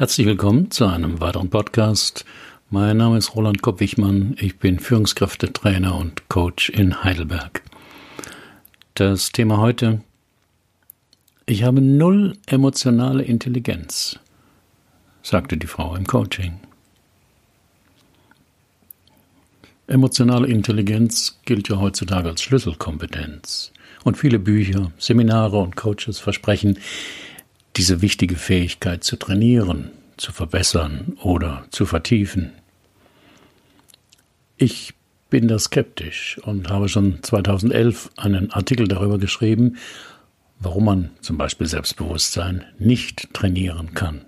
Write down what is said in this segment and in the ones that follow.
Herzlich willkommen zu einem weiteren Podcast. Mein Name ist Roland Kopp-Wichmann. Ich bin Führungskräftetrainer und Coach in Heidelberg. Das Thema heute. Ich habe null emotionale Intelligenz, sagte die Frau im Coaching. Emotionale Intelligenz gilt ja heutzutage als Schlüsselkompetenz. Und viele Bücher, Seminare und Coaches versprechen, diese wichtige Fähigkeit zu trainieren, zu verbessern oder zu vertiefen. Ich bin da skeptisch und habe schon 2011 einen Artikel darüber geschrieben, warum man zum Beispiel Selbstbewusstsein nicht trainieren kann.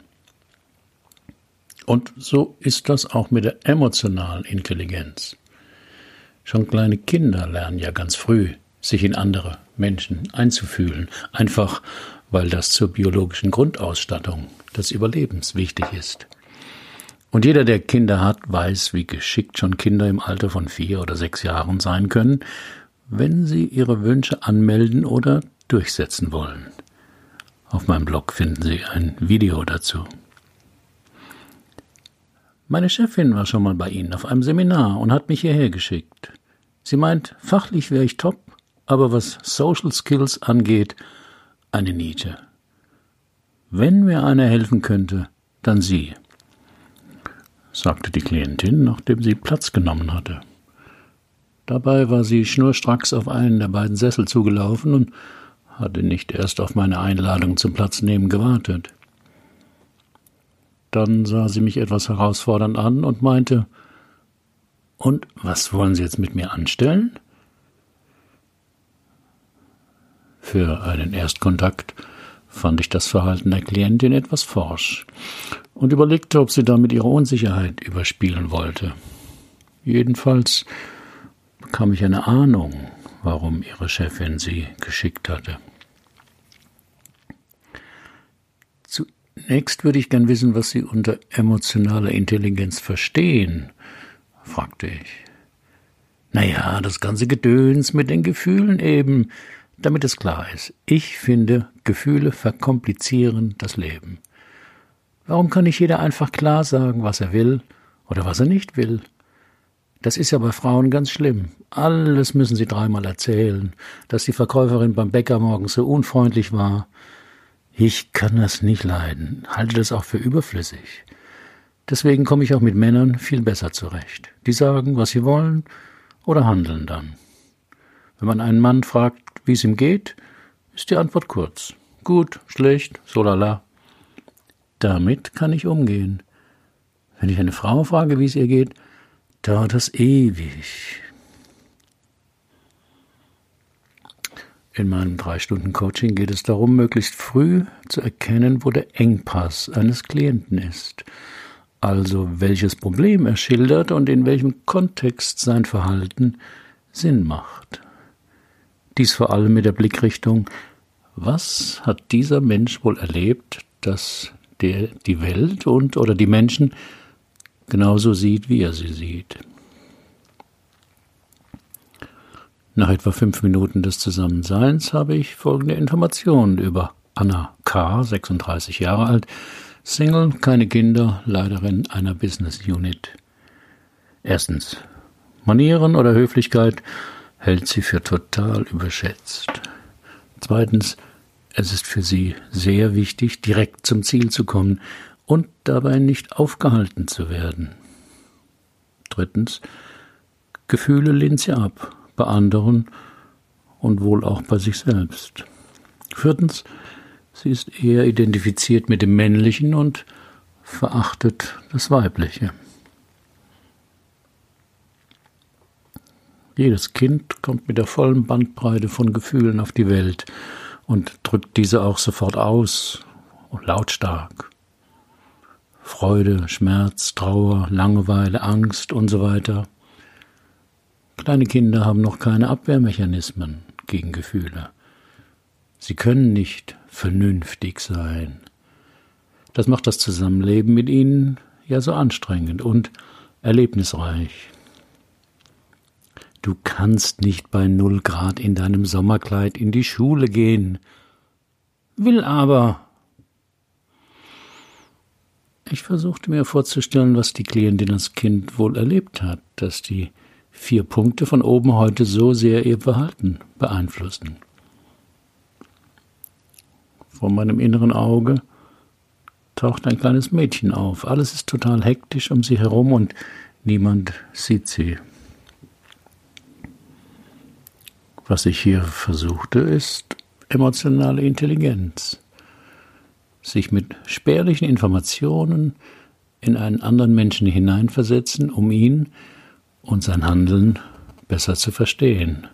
Und so ist das auch mit der emotionalen Intelligenz. Schon kleine Kinder lernen ja ganz früh, sich in andere Menschen einzufühlen, einfach weil das zur biologischen Grundausstattung des Überlebens wichtig ist. Und jeder, der Kinder hat, weiß, wie geschickt schon Kinder im Alter von vier oder sechs Jahren sein können, wenn sie ihre Wünsche anmelden oder durchsetzen wollen. Auf meinem Blog finden Sie ein Video dazu. Meine Chefin war schon mal bei Ihnen auf einem Seminar und hat mich hierher geschickt. Sie meint, fachlich wäre ich top, aber was Social Skills angeht, eine Niete. Wenn mir einer helfen könnte, dann Sie, sagte die Klientin, nachdem sie Platz genommen hatte. Dabei war sie schnurstracks auf einen der beiden Sessel zugelaufen und hatte nicht erst auf meine Einladung zum Platznehmen gewartet. Dann sah sie mich etwas herausfordernd an und meinte Und was wollen Sie jetzt mit mir anstellen? Für einen Erstkontakt fand ich das Verhalten der Klientin etwas forsch und überlegte, ob sie damit ihre Unsicherheit überspielen wollte. Jedenfalls bekam ich eine Ahnung, warum ihre Chefin sie geschickt hatte. Zunächst würde ich gern wissen, was Sie unter emotionaler Intelligenz verstehen, fragte ich. Na ja, das ganze Gedöns mit den Gefühlen eben, damit es klar ist, ich finde, Gefühle verkomplizieren das Leben. Warum kann nicht jeder einfach klar sagen, was er will oder was er nicht will? Das ist ja bei Frauen ganz schlimm. Alles müssen sie dreimal erzählen, dass die Verkäuferin beim Bäcker morgens so unfreundlich war. Ich kann das nicht leiden, halte das auch für überflüssig. Deswegen komme ich auch mit Männern viel besser zurecht. Die sagen, was sie wollen oder handeln dann. Wenn man einen Mann fragt, wie es ihm geht, ist die Antwort kurz. Gut, schlecht, so lala. Damit kann ich umgehen. Wenn ich eine Frau frage, wie es ihr geht, dauert das ewig. In meinem drei Stunden Coaching geht es darum, möglichst früh zu erkennen, wo der Engpass eines Klienten ist. Also welches Problem er schildert und in welchem Kontext sein Verhalten Sinn macht. Dies vor allem mit der Blickrichtung, was hat dieser Mensch wohl erlebt, dass der die Welt und oder die Menschen genauso sieht, wie er sie sieht. Nach etwa fünf Minuten des Zusammenseins habe ich folgende Informationen über Anna K., 36 Jahre alt, Single, keine Kinder, Leiterin einer Business Unit. Erstens. Manieren oder Höflichkeit hält sie für total überschätzt. Zweitens, es ist für sie sehr wichtig, direkt zum Ziel zu kommen und dabei nicht aufgehalten zu werden. Drittens, Gefühle lehnt sie ab, bei anderen und wohl auch bei sich selbst. Viertens, sie ist eher identifiziert mit dem Männlichen und verachtet das Weibliche. Jedes Kind kommt mit der vollen Bandbreite von Gefühlen auf die Welt und drückt diese auch sofort aus und lautstark. Freude, Schmerz, Trauer, Langeweile, Angst und so weiter. Kleine Kinder haben noch keine Abwehrmechanismen gegen Gefühle. Sie können nicht vernünftig sein. Das macht das Zusammenleben mit ihnen ja so anstrengend und erlebnisreich. Du kannst nicht bei null Grad in deinem Sommerkleid in die Schule gehen. Will aber. Ich versuchte mir vorzustellen, was die Klientin als Kind wohl erlebt hat, dass die vier Punkte von oben heute so sehr ihr Verhalten beeinflussen. Vor meinem inneren Auge taucht ein kleines Mädchen auf. Alles ist total hektisch um sie herum und niemand sieht sie. Was ich hier versuchte, ist emotionale Intelligenz. Sich mit spärlichen Informationen in einen anderen Menschen hineinversetzen, um ihn und sein Handeln besser zu verstehen.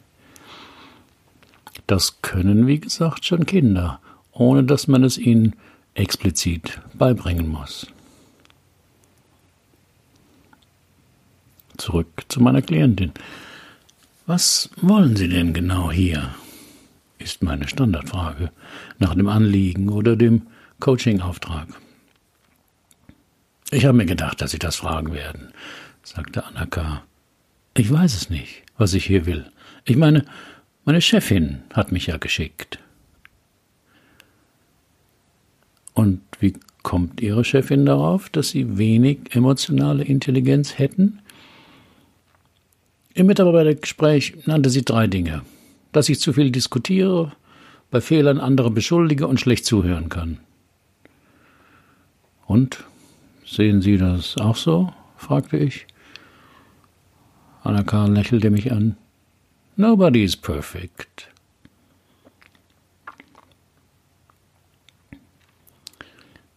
Das können, wie gesagt, schon Kinder ohne dass man es ihnen explizit beibringen muss. Zurück zu meiner Klientin. Was wollen Sie denn genau hier? ist meine Standardfrage nach dem Anliegen oder dem Coaching-Auftrag. Ich habe mir gedacht, dass Sie das fragen werden, sagte Anaka. Ich weiß es nicht, was ich hier will. Ich meine, meine Chefin hat mich ja geschickt. Und wie kommt Ihre Chefin darauf, dass Sie wenig emotionale Intelligenz hätten? Im Mitarbeitergespräch nannte sie drei Dinge. Dass ich zu viel diskutiere, bei Fehlern andere beschuldige und schlecht zuhören kann. Und? Sehen Sie das auch so? fragte ich. Anna Karl lächelte mich an. Nobody is perfect.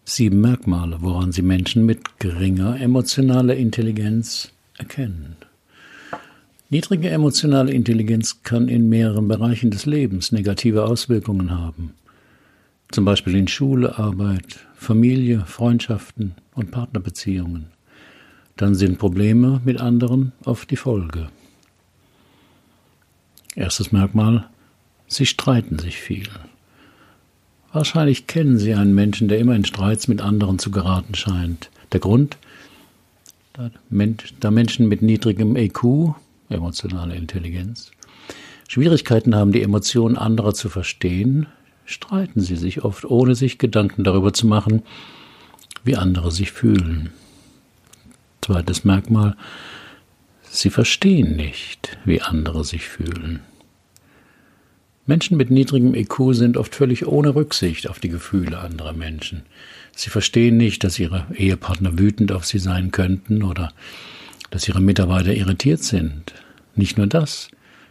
sieben Merkmale, woran Sie Menschen mit geringer emotionaler Intelligenz erkennen. Niedrige emotionale Intelligenz kann in mehreren Bereichen des Lebens negative Auswirkungen haben, zum Beispiel in Schule, Arbeit, Familie, Freundschaften und Partnerbeziehungen. Dann sind Probleme mit anderen oft die Folge. Erstes Merkmal, sie streiten sich viel. Wahrscheinlich kennen Sie einen Menschen, der immer in Streits mit anderen zu geraten scheint. Der Grund? Da Menschen mit niedrigem EQ, emotionale Intelligenz, Schwierigkeiten haben, die Emotionen anderer zu verstehen, streiten sie sich oft, ohne sich Gedanken darüber zu machen, wie andere sich fühlen. Zweites Merkmal, sie verstehen nicht, wie andere sich fühlen. Menschen mit niedrigem IQ sind oft völlig ohne Rücksicht auf die Gefühle anderer Menschen. Sie verstehen nicht, dass ihre Ehepartner wütend auf sie sein könnten oder dass ihre Mitarbeiter irritiert sind. Nicht nur das,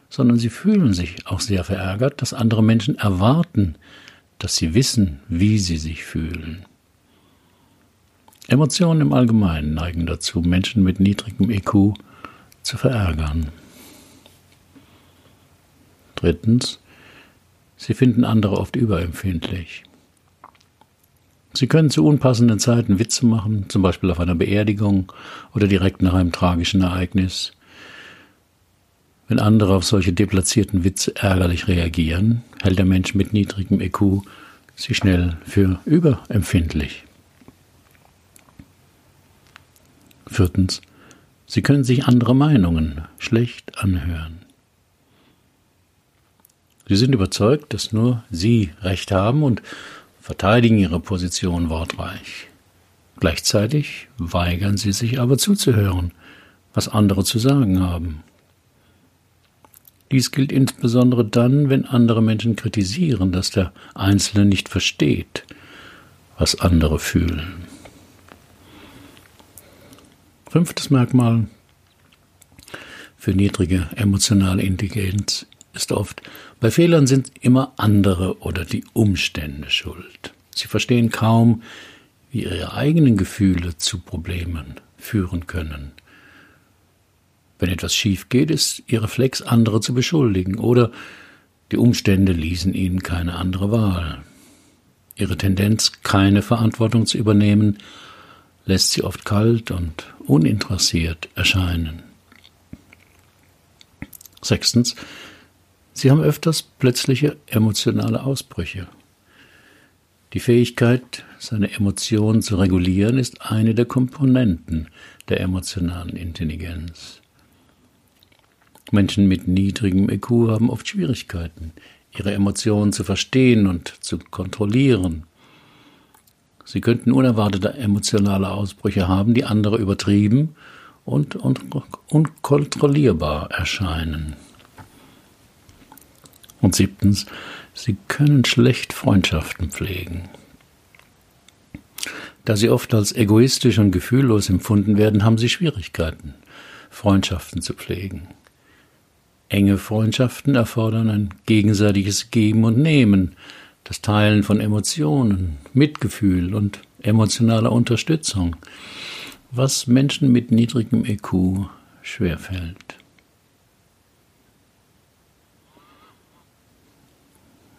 sondern sie fühlen sich auch sehr verärgert, dass andere Menschen erwarten, dass sie wissen, wie sie sich fühlen. Emotionen im Allgemeinen neigen dazu, Menschen mit niedrigem IQ zu verärgern. Drittens, Sie finden andere oft überempfindlich. Sie können zu unpassenden Zeiten Witze machen, zum Beispiel auf einer Beerdigung oder direkt nach einem tragischen Ereignis. Wenn andere auf solche deplatzierten Witze ärgerlich reagieren, hält der Mensch mit niedrigem EQ sie schnell für überempfindlich. Viertens. Sie können sich andere Meinungen schlecht anhören. Sie sind überzeugt, dass nur Sie Recht haben und verteidigen Ihre Position wortreich. Gleichzeitig weigern Sie sich aber zuzuhören, was andere zu sagen haben. Dies gilt insbesondere dann, wenn andere Menschen kritisieren, dass der Einzelne nicht versteht, was andere fühlen. Fünftes Merkmal für niedrige emotionale Intelligenz ist oft, bei Fehlern sind immer andere oder die Umstände schuld. Sie verstehen kaum, wie ihre eigenen Gefühle zu Problemen führen können. Wenn etwas schief geht, ist ihr Reflex, andere zu beschuldigen, oder die Umstände ließen ihnen keine andere Wahl. Ihre Tendenz, keine Verantwortung zu übernehmen, lässt sie oft kalt und uninteressiert erscheinen. Sechstens, Sie haben öfters plötzliche emotionale Ausbrüche. Die Fähigkeit, seine Emotionen zu regulieren, ist eine der Komponenten der emotionalen Intelligenz. Menschen mit niedrigem IQ haben oft Schwierigkeiten, ihre Emotionen zu verstehen und zu kontrollieren. Sie könnten unerwartete emotionale Ausbrüche haben, die andere übertrieben und, und unkontrollierbar erscheinen. Und siebtens, sie können schlecht Freundschaften pflegen. Da sie oft als egoistisch und gefühllos empfunden werden, haben sie Schwierigkeiten, Freundschaften zu pflegen. Enge Freundschaften erfordern ein gegenseitiges Geben und Nehmen, das Teilen von Emotionen, Mitgefühl und emotionaler Unterstützung, was Menschen mit niedrigem EQ schwerfällt.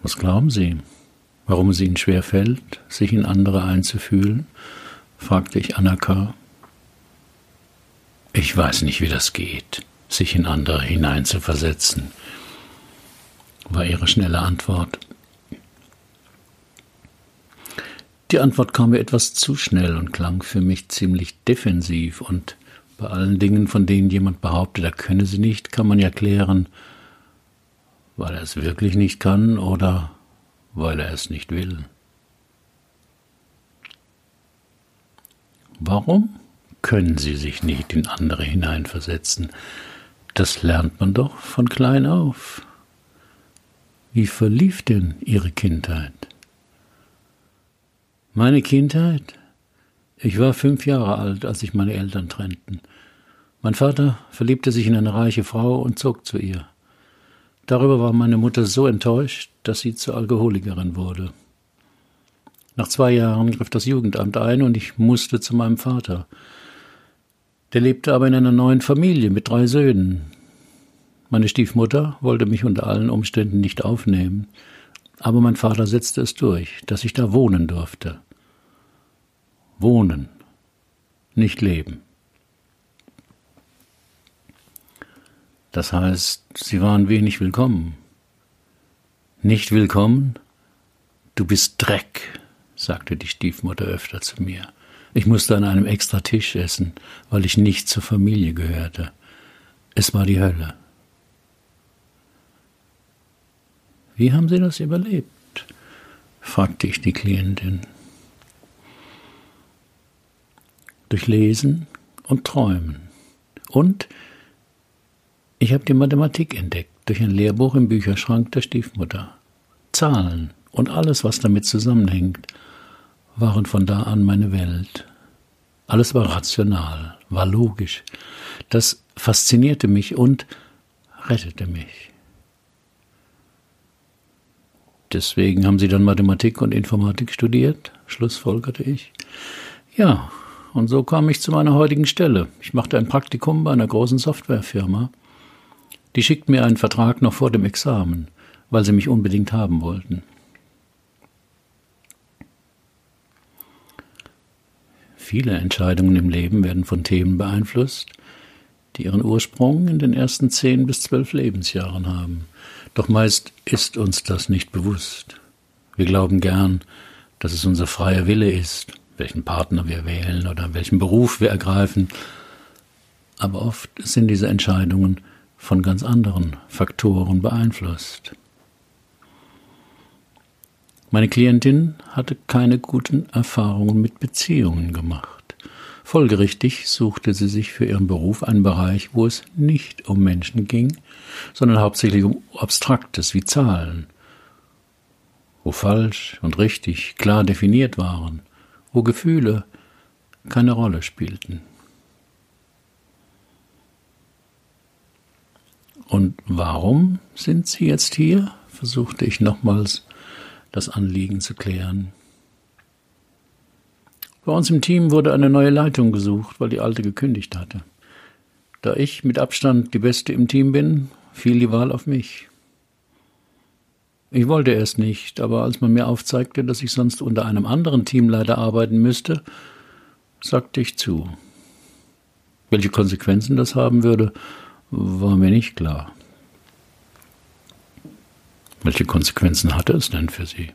Was glauben Sie, warum es Ihnen schwerfällt, sich in andere einzufühlen? fragte ich Anaka. Ich weiß nicht, wie das geht, sich in andere hineinzuversetzen, war ihre schnelle Antwort. Die Antwort kam mir etwas zu schnell und klang für mich ziemlich defensiv und bei allen Dingen, von denen jemand behauptet, er könne sie nicht, kann man ja klären, weil er es wirklich nicht kann oder weil er es nicht will. Warum können Sie sich nicht in andere hineinversetzen? Das lernt man doch von klein auf. Wie verlief denn Ihre Kindheit? Meine Kindheit? Ich war fünf Jahre alt, als sich meine Eltern trennten. Mein Vater verliebte sich in eine reiche Frau und zog zu ihr. Darüber war meine Mutter so enttäuscht, dass sie zur Alkoholikerin wurde. Nach zwei Jahren griff das Jugendamt ein und ich musste zu meinem Vater. Der lebte aber in einer neuen Familie mit drei Söhnen. Meine Stiefmutter wollte mich unter allen Umständen nicht aufnehmen, aber mein Vater setzte es durch, dass ich da wohnen durfte. Wohnen, nicht leben. Das heißt, sie waren wenig willkommen. Nicht willkommen? Du bist Dreck, sagte die Stiefmutter öfter zu mir. Ich musste an einem extra Tisch essen, weil ich nicht zur Familie gehörte. Es war die Hölle. Wie haben Sie das überlebt? fragte ich die Klientin. Durch Lesen und Träumen und ich habe die Mathematik entdeckt durch ein Lehrbuch im Bücherschrank der Stiefmutter. Zahlen und alles, was damit zusammenhängt, waren von da an meine Welt. Alles war rational, war logisch. Das faszinierte mich und rettete mich. Deswegen haben Sie dann Mathematik und Informatik studiert? schlussfolgerte ich. Ja, und so kam ich zu meiner heutigen Stelle. Ich machte ein Praktikum bei einer großen Softwarefirma die schickten mir einen Vertrag noch vor dem Examen, weil sie mich unbedingt haben wollten. Viele Entscheidungen im Leben werden von Themen beeinflusst, die ihren Ursprung in den ersten zehn bis zwölf Lebensjahren haben. Doch meist ist uns das nicht bewusst. Wir glauben gern, dass es unser freier Wille ist, welchen Partner wir wählen oder welchen Beruf wir ergreifen. Aber oft sind diese Entscheidungen von ganz anderen Faktoren beeinflusst. Meine Klientin hatte keine guten Erfahrungen mit Beziehungen gemacht. Folgerichtig suchte sie sich für ihren Beruf einen Bereich, wo es nicht um Menschen ging, sondern hauptsächlich um Abstraktes wie Zahlen, wo falsch und richtig klar definiert waren, wo Gefühle keine Rolle spielten. Und warum sind Sie jetzt hier? versuchte ich nochmals das Anliegen zu klären. Bei uns im Team wurde eine neue Leitung gesucht, weil die alte gekündigt hatte. Da ich mit Abstand die Beste im Team bin, fiel die Wahl auf mich. Ich wollte erst nicht, aber als man mir aufzeigte, dass ich sonst unter einem anderen Teamleiter arbeiten müsste, sagte ich zu. Welche Konsequenzen das haben würde, war mir nicht klar. Welche Konsequenzen hatte es denn für Sie?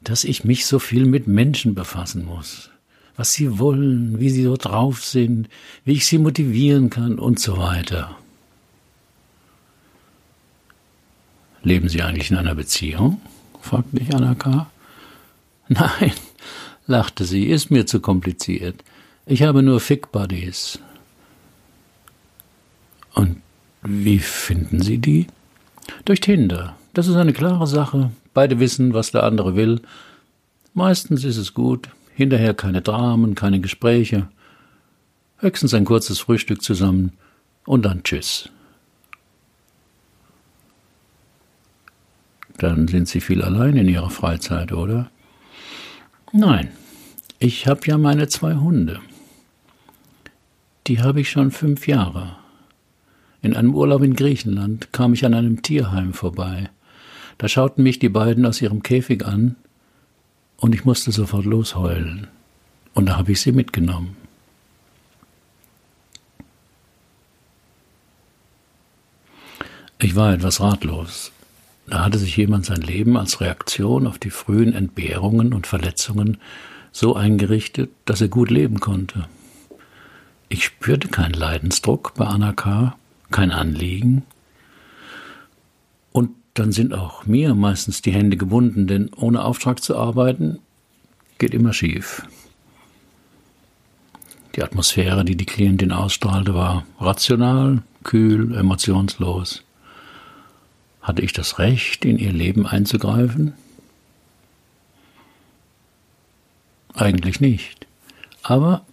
Dass ich mich so viel mit Menschen befassen muss, was sie wollen, wie sie so drauf sind, wie ich sie motivieren kann und so weiter. Leben Sie eigentlich in einer Beziehung? fragte ich Anaka. Nein, lachte sie, ist mir zu kompliziert. Ich habe nur Fick-Buddies. Und wie finden Sie die? Durch Tinder. Das ist eine klare Sache. Beide wissen, was der andere will. Meistens ist es gut. Hinterher keine Dramen, keine Gespräche. Höchstens ein kurzes Frühstück zusammen und dann Tschüss. Dann sind Sie viel allein in Ihrer Freizeit, oder? Nein, ich habe ja meine zwei Hunde. Die habe ich schon fünf Jahre. In einem Urlaub in Griechenland kam ich an einem Tierheim vorbei. Da schauten mich die beiden aus ihrem Käfig an und ich musste sofort losheulen. Und da habe ich sie mitgenommen. Ich war etwas ratlos. Da hatte sich jemand sein Leben als Reaktion auf die frühen Entbehrungen und Verletzungen so eingerichtet, dass er gut leben konnte. Ich spürte keinen Leidensdruck bei Anna K., kein Anliegen. Und dann sind auch mir meistens die Hände gebunden, denn ohne Auftrag zu arbeiten geht immer schief. Die Atmosphäre, die die Klientin ausstrahlte, war rational, kühl, emotionslos. Hatte ich das Recht, in ihr Leben einzugreifen? Eigentlich nicht. Aber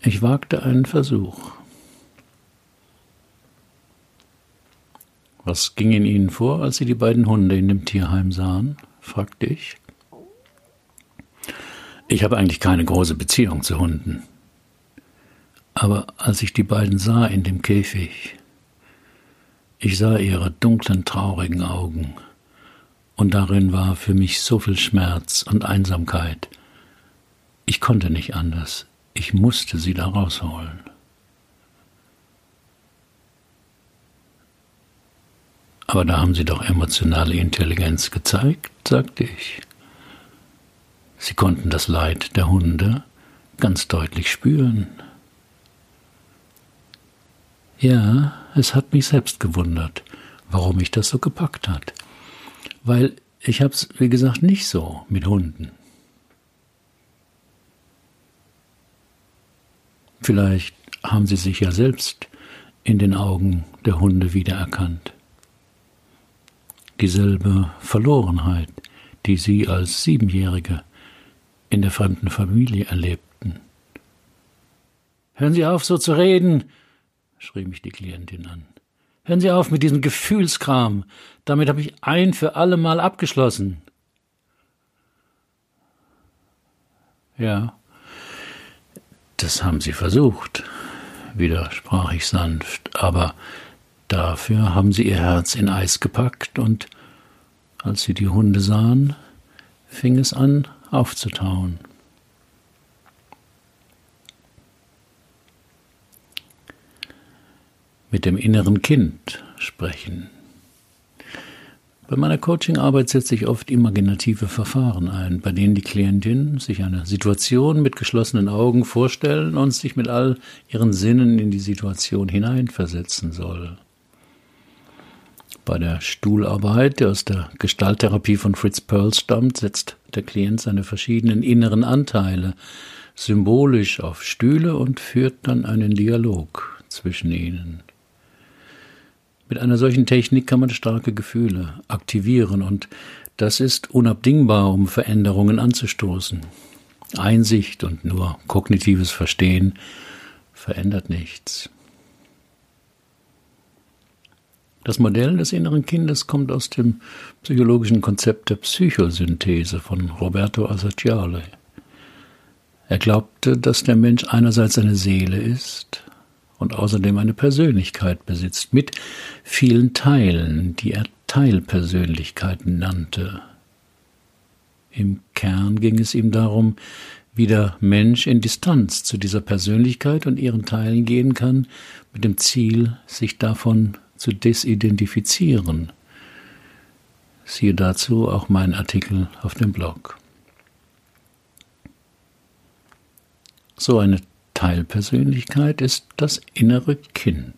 ich wagte einen Versuch. Was ging in Ihnen vor, als Sie die beiden Hunde in dem Tierheim sahen? fragte ich. Ich habe eigentlich keine große Beziehung zu Hunden. Aber als ich die beiden sah in dem Käfig, ich sah ihre dunklen, traurigen Augen, und darin war für mich so viel Schmerz und Einsamkeit. Ich konnte nicht anders, ich musste sie da rausholen. Aber da haben Sie doch emotionale Intelligenz gezeigt, sagte ich. Sie konnten das Leid der Hunde ganz deutlich spüren. Ja, es hat mich selbst gewundert, warum mich das so gepackt hat. Weil ich hab's, wie gesagt, nicht so mit Hunden. Vielleicht haben sie sich ja selbst in den Augen der Hunde wiedererkannt. Dieselbe Verlorenheit, die sie als Siebenjährige in der fremden Familie erlebten. Hören Sie auf, so zu reden, schrie mich die Klientin an. Hören Sie auf mit diesem Gefühlskram. Damit habe ich ein für alle Mal abgeschlossen. Ja, das haben Sie versucht, widersprach ich sanft, aber dafür haben Sie Ihr Herz in Eis gepackt und als Sie die Hunde sahen, fing es an aufzutauen. mit dem inneren Kind sprechen. Bei meiner Coachingarbeit setze ich oft imaginative Verfahren ein, bei denen die Klientin sich eine Situation mit geschlossenen Augen vorstellen und sich mit all ihren Sinnen in die Situation hineinversetzen soll. Bei der Stuhlarbeit, die aus der Gestalttherapie von Fritz Perls stammt, setzt der Klient seine verschiedenen inneren Anteile symbolisch auf Stühle und führt dann einen Dialog zwischen ihnen. Mit einer solchen Technik kann man starke Gefühle aktivieren und das ist unabdingbar, um Veränderungen anzustoßen. Einsicht und nur kognitives Verstehen verändert nichts. Das Modell des inneren Kindes kommt aus dem psychologischen Konzept der Psychosynthese von Roberto Assagiale. Er glaubte, dass der Mensch einerseits eine Seele ist, und außerdem eine Persönlichkeit besitzt, mit vielen Teilen, die er Teilpersönlichkeiten nannte. Im Kern ging es ihm darum, wie der Mensch in Distanz zu dieser Persönlichkeit und ihren Teilen gehen kann, mit dem Ziel, sich davon zu desidentifizieren. Siehe dazu auch meinen Artikel auf dem Blog. So eine Teilpersönlichkeit ist das innere Kind.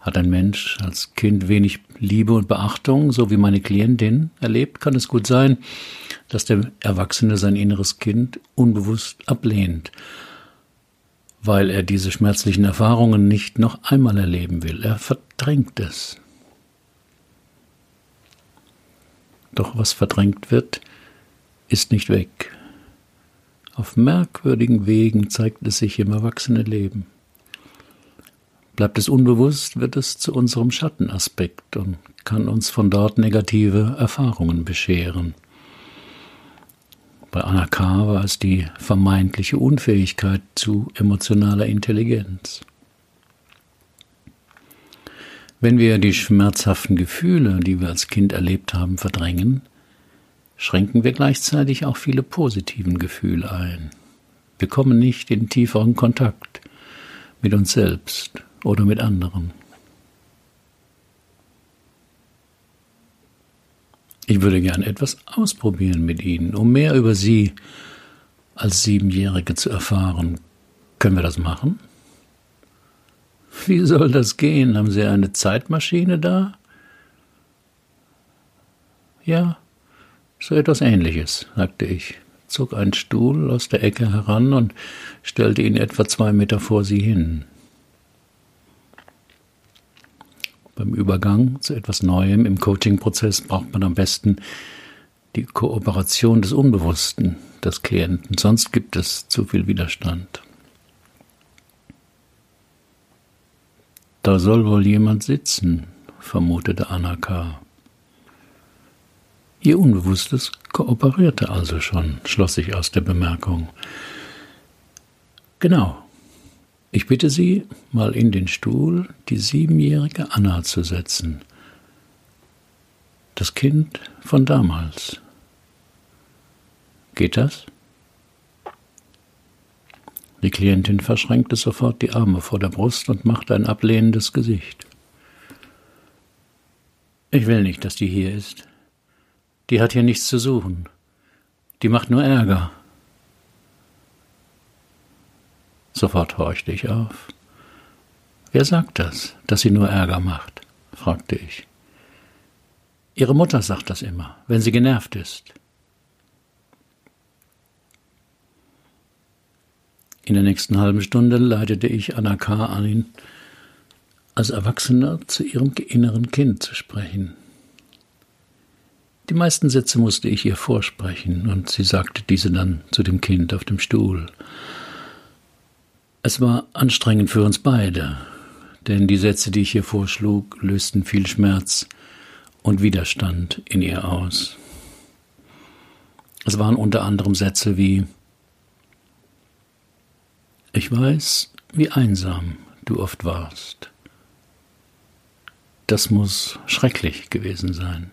Hat ein Mensch als Kind wenig Liebe und Beachtung, so wie meine Klientin erlebt, kann es gut sein, dass der Erwachsene sein inneres Kind unbewusst ablehnt, weil er diese schmerzlichen Erfahrungen nicht noch einmal erleben will. Er verdrängt es. Doch was verdrängt wird, ist nicht weg. Auf merkwürdigen Wegen zeigt es sich im Erwachsenenleben. Bleibt es unbewusst, wird es zu unserem Schattenaspekt und kann uns von dort negative Erfahrungen bescheren. Bei Anna K. war es die vermeintliche Unfähigkeit zu emotionaler Intelligenz. Wenn wir die schmerzhaften Gefühle, die wir als Kind erlebt haben, verdrängen, schränken wir gleichzeitig auch viele positiven Gefühle ein. Wir kommen nicht in tieferen Kontakt mit uns selbst oder mit anderen. Ich würde gern etwas ausprobieren mit Ihnen, um mehr über Sie als Siebenjährige zu erfahren. Können wir das machen? Wie soll das gehen? Haben Sie eine Zeitmaschine da? Ja, so etwas Ähnliches, sagte ich, zog einen Stuhl aus der Ecke heran und stellte ihn etwa zwei Meter vor sie hin. Beim Übergang zu etwas Neuem im Coaching-Prozess braucht man am besten die Kooperation des Unbewussten des Klienten, sonst gibt es zu viel Widerstand. Da soll wohl jemand sitzen, vermutete Anna K. Ihr Unbewusstes kooperierte also schon, schloss ich aus der Bemerkung. Genau. Ich bitte Sie, mal in den Stuhl die siebenjährige Anna zu setzen. Das Kind von damals. Geht das? Die Klientin verschränkte sofort die Arme vor der Brust und machte ein ablehnendes Gesicht. Ich will nicht, dass die hier ist. Die hat hier nichts zu suchen. Die macht nur Ärger. Sofort horchte ich auf. Wer sagt das, dass sie nur Ärger macht? fragte ich. Ihre Mutter sagt das immer, wenn sie genervt ist. In der nächsten halben Stunde leitete ich Anna K. ein, als Erwachsener zu ihrem inneren Kind zu sprechen. Die meisten Sätze musste ich ihr vorsprechen, und sie sagte diese dann zu dem Kind auf dem Stuhl. Es war anstrengend für uns beide, denn die Sätze, die ich ihr vorschlug, lösten viel Schmerz und Widerstand in ihr aus. Es waren unter anderem Sätze wie ich weiß, wie einsam du oft warst. Das muss schrecklich gewesen sein.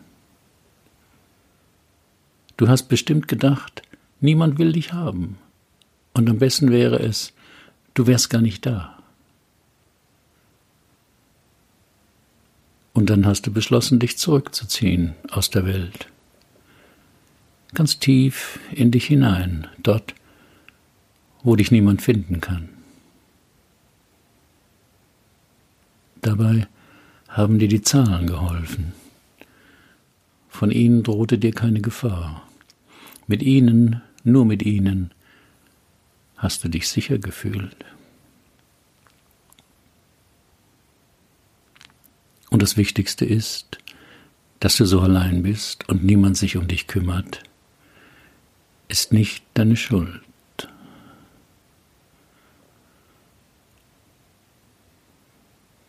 Du hast bestimmt gedacht, niemand will dich haben. Und am besten wäre es, du wärst gar nicht da. Und dann hast du beschlossen, dich zurückzuziehen aus der Welt. Ganz tief in dich hinein, dort, wo dich niemand finden kann. Dabei haben dir die Zahlen geholfen. Von ihnen drohte dir keine Gefahr. Mit ihnen, nur mit ihnen, hast du dich sicher gefühlt. Und das Wichtigste ist, dass du so allein bist und niemand sich um dich kümmert, ist nicht deine Schuld.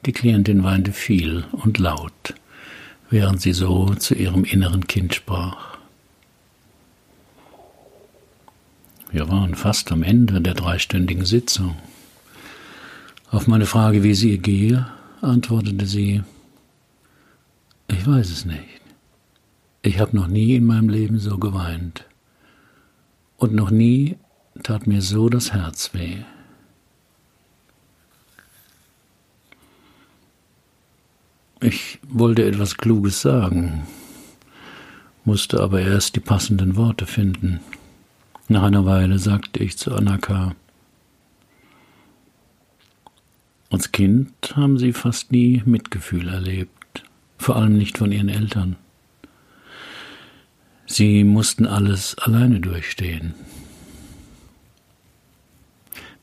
Die Klientin weinte viel und laut, während sie so zu ihrem inneren Kind sprach. Wir waren fast am Ende der dreistündigen Sitzung. Auf meine Frage, wie es ihr gehe, antwortete sie, ich weiß es nicht. Ich habe noch nie in meinem Leben so geweint. Und noch nie tat mir so das Herz weh. Ich wollte etwas Kluges sagen, musste aber erst die passenden Worte finden. Nach einer Weile sagte ich zu Anaka, als Kind haben sie fast nie Mitgefühl erlebt, vor allem nicht von ihren Eltern. Sie mussten alles alleine durchstehen.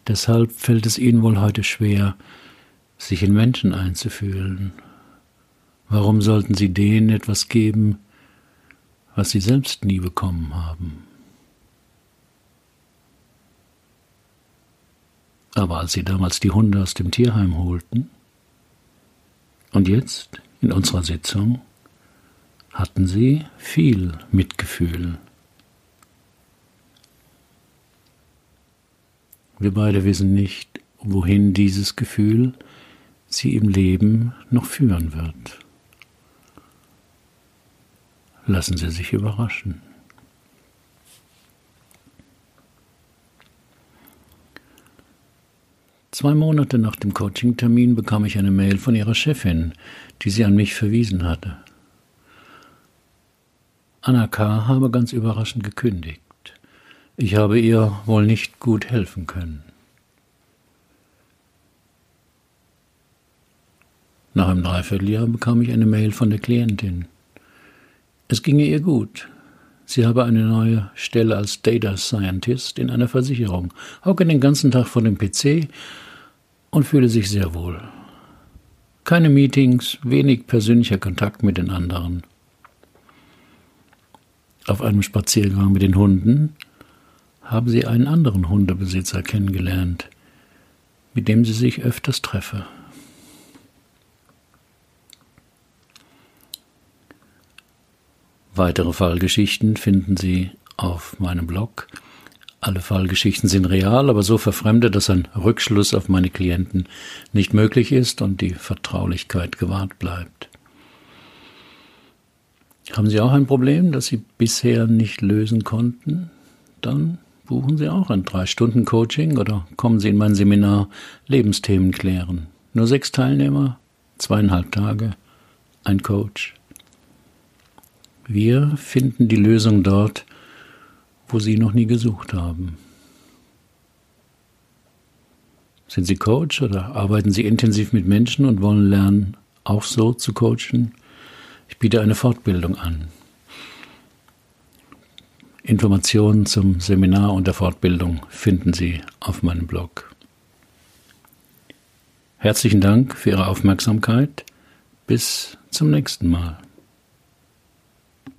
Deshalb fällt es Ihnen wohl heute schwer, sich in Menschen einzufühlen. Warum sollten Sie denen etwas geben, was Sie selbst nie bekommen haben? Aber als Sie damals die Hunde aus dem Tierheim holten, und jetzt in unserer Sitzung, hatten Sie viel Mitgefühl. Wir beide wissen nicht, wohin dieses Gefühl Sie im Leben noch führen wird. Lassen Sie sich überraschen. Zwei Monate nach dem Coaching-Termin bekam ich eine Mail von ihrer Chefin, die sie an mich verwiesen hatte. Anna K. habe ganz überraschend gekündigt. Ich habe ihr wohl nicht gut helfen können. Nach einem Dreivierteljahr bekam ich eine Mail von der Klientin. Es ginge ihr gut. Sie habe eine neue Stelle als Data Scientist in einer Versicherung, hocke den ganzen Tag vor dem PC und fühle sich sehr wohl. Keine Meetings, wenig persönlicher Kontakt mit den anderen. Auf einem Spaziergang mit den Hunden haben sie einen anderen Hundebesitzer kennengelernt, mit dem sie sich öfters treffe. Weitere Fallgeschichten finden Sie auf meinem Blog alle Fallgeschichten sind real, aber so verfremdet, dass ein Rückschluss auf meine Klienten nicht möglich ist und die Vertraulichkeit gewahrt bleibt. Haben Sie auch ein Problem, das Sie bisher nicht lösen konnten? Dann buchen Sie auch ein Drei-Stunden-Coaching oder kommen Sie in mein Seminar Lebensthemen klären. Nur sechs Teilnehmer, zweieinhalb Tage, ein Coach. Wir finden die Lösung dort, wo Sie noch nie gesucht haben. Sind Sie Coach oder arbeiten Sie intensiv mit Menschen und wollen lernen, auch so zu coachen? Ich biete eine Fortbildung an. Informationen zum Seminar und der Fortbildung finden Sie auf meinem Blog. Herzlichen Dank für Ihre Aufmerksamkeit. Bis zum nächsten Mal.